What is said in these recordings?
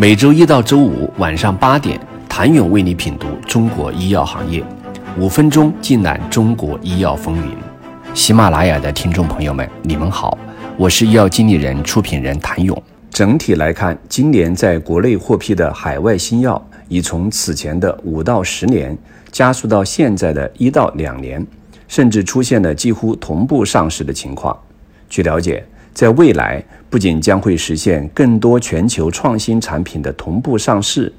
每周一到周五晚上八点，谭勇为你品读中国医药行业，五分钟尽览中国医药风云。喜马拉雅的听众朋友们，你们好，我是医药经理人、出品人谭勇。整体来看，今年在国内获批的海外新药已从此前的五到十年加速到现在的一到两年，甚至出现了几乎同步上市的情况。据了解，在未来不仅将会实现更多全球创新产品的同步上市，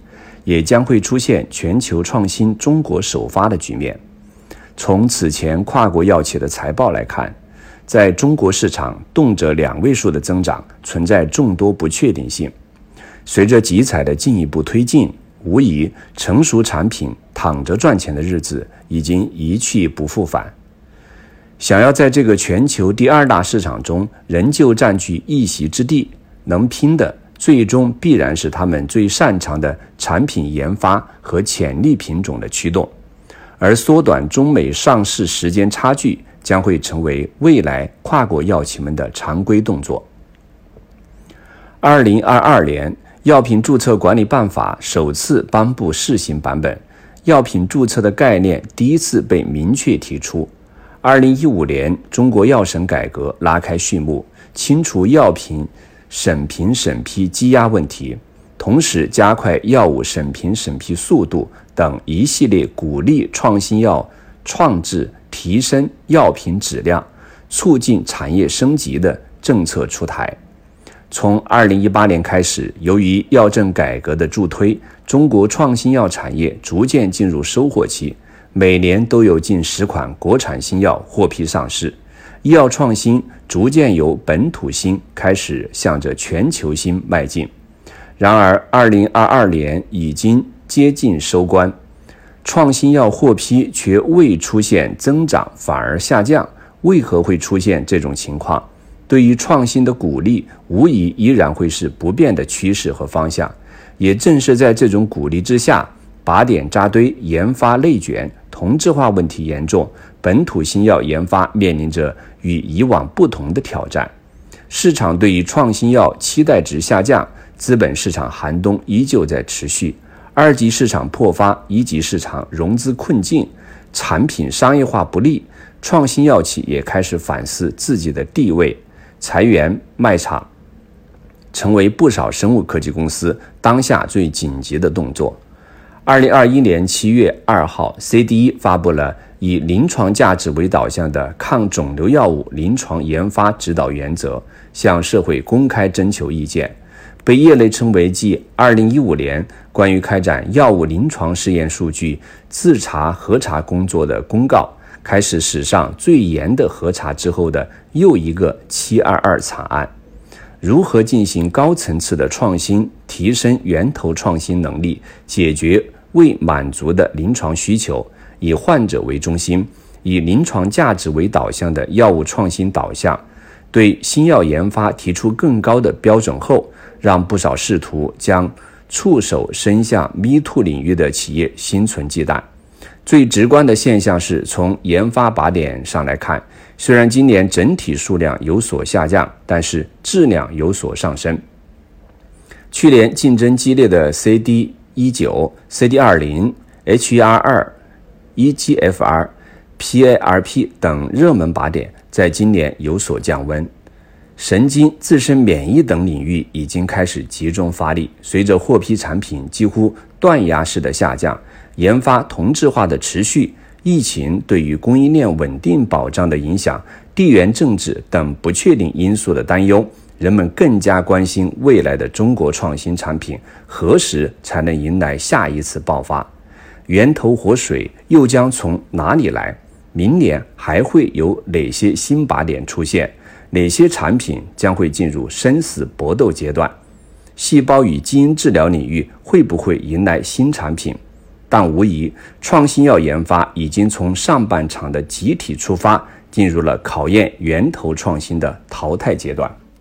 也将会出现全球创新中国首发的局面。从此前跨国药企的财报来看，在中国市场动辄两位数的增长，存在众多不确定性。随着集采的进一步推进，无疑成熟产品躺着赚钱的日子已经一去不复返。想要在这个全球第二大市场中仍旧占据一席之地，能拼的最终必然是他们最擅长的产品研发和潜力品种的驱动，而缩短中美上市时间差距将会成为未来跨国药企们的常规动作。二零二二年，药品注册管理办法首次颁布试行版本，药品注册的概念第一次被明确提出。二零一五年，中国药审改革拉开序幕，清除药品审评审批积压问题，同时加快药物审评审批速度等一系列鼓励创新药创制、提升药品质量、促进产业升级的政策出台。从二零一八年开始，由于药政改革的助推，中国创新药产业逐渐进入收获期。每年都有近十款国产新药获批上市，医药创新逐渐由本土新开始向着全球新迈进。然而，二零二二年已经接近收官，创新药获批却未出现增长，反而下降。为何会出现这种情况？对于创新的鼓励，无疑依然会是不变的趋势和方向。也正是在这种鼓励之下，靶点扎堆，研发内卷。同质化问题严重，本土新药研发面临着与以往不同的挑战。市场对于创新药期待值下降，资本市场寒冬依旧在持续。二级市场破发，一级市场融资困境，产品商业化不利，创新药企也开始反思自己的地位，裁员卖厂，成为不少生物科技公司当下最紧急的动作。二零二一年七月二号，CDE 发布了以临床价值为导向的抗肿瘤药物临床研发指导原则，向社会公开征求意见，被业内称为继二零一五年关于开展药物临床试验数据自查核查工作的公告开始史上最严的核查之后的又一个七二二惨案。如何进行高层次的创新，提升源头创新能力，解决？未满足的临床需求，以患者为中心，以临床价值为导向的药物创新导向，对新药研发提出更高的标准后，让不少试图将触手伸向 Me Too 领域的企业心存忌惮。最直观的现象是从研发靶点上来看，虽然今年整体数量有所下降，但是质量有所上升。去年竞争激烈的 CD。一九 CD 二零 HER 二 EGFR PARP 等热门靶点在今年有所降温，神经、自身免疫等领域已经开始集中发力。随着获批产品几乎断崖式的下降，研发同质化的持续，疫情对于供应链稳定保障的影响，地缘政治等不确定因素的担忧。人们更加关心未来的中国创新产品何时才能迎来下一次爆发，源头活水又将从哪里来？明年还会有哪些新靶点出现？哪些产品将会进入生死搏斗阶段？细胞与基因治疗领域会不会迎来新产品？但无疑，创新药研发已经从上半场的集体出发，进入了考验源头创新的淘汰阶段。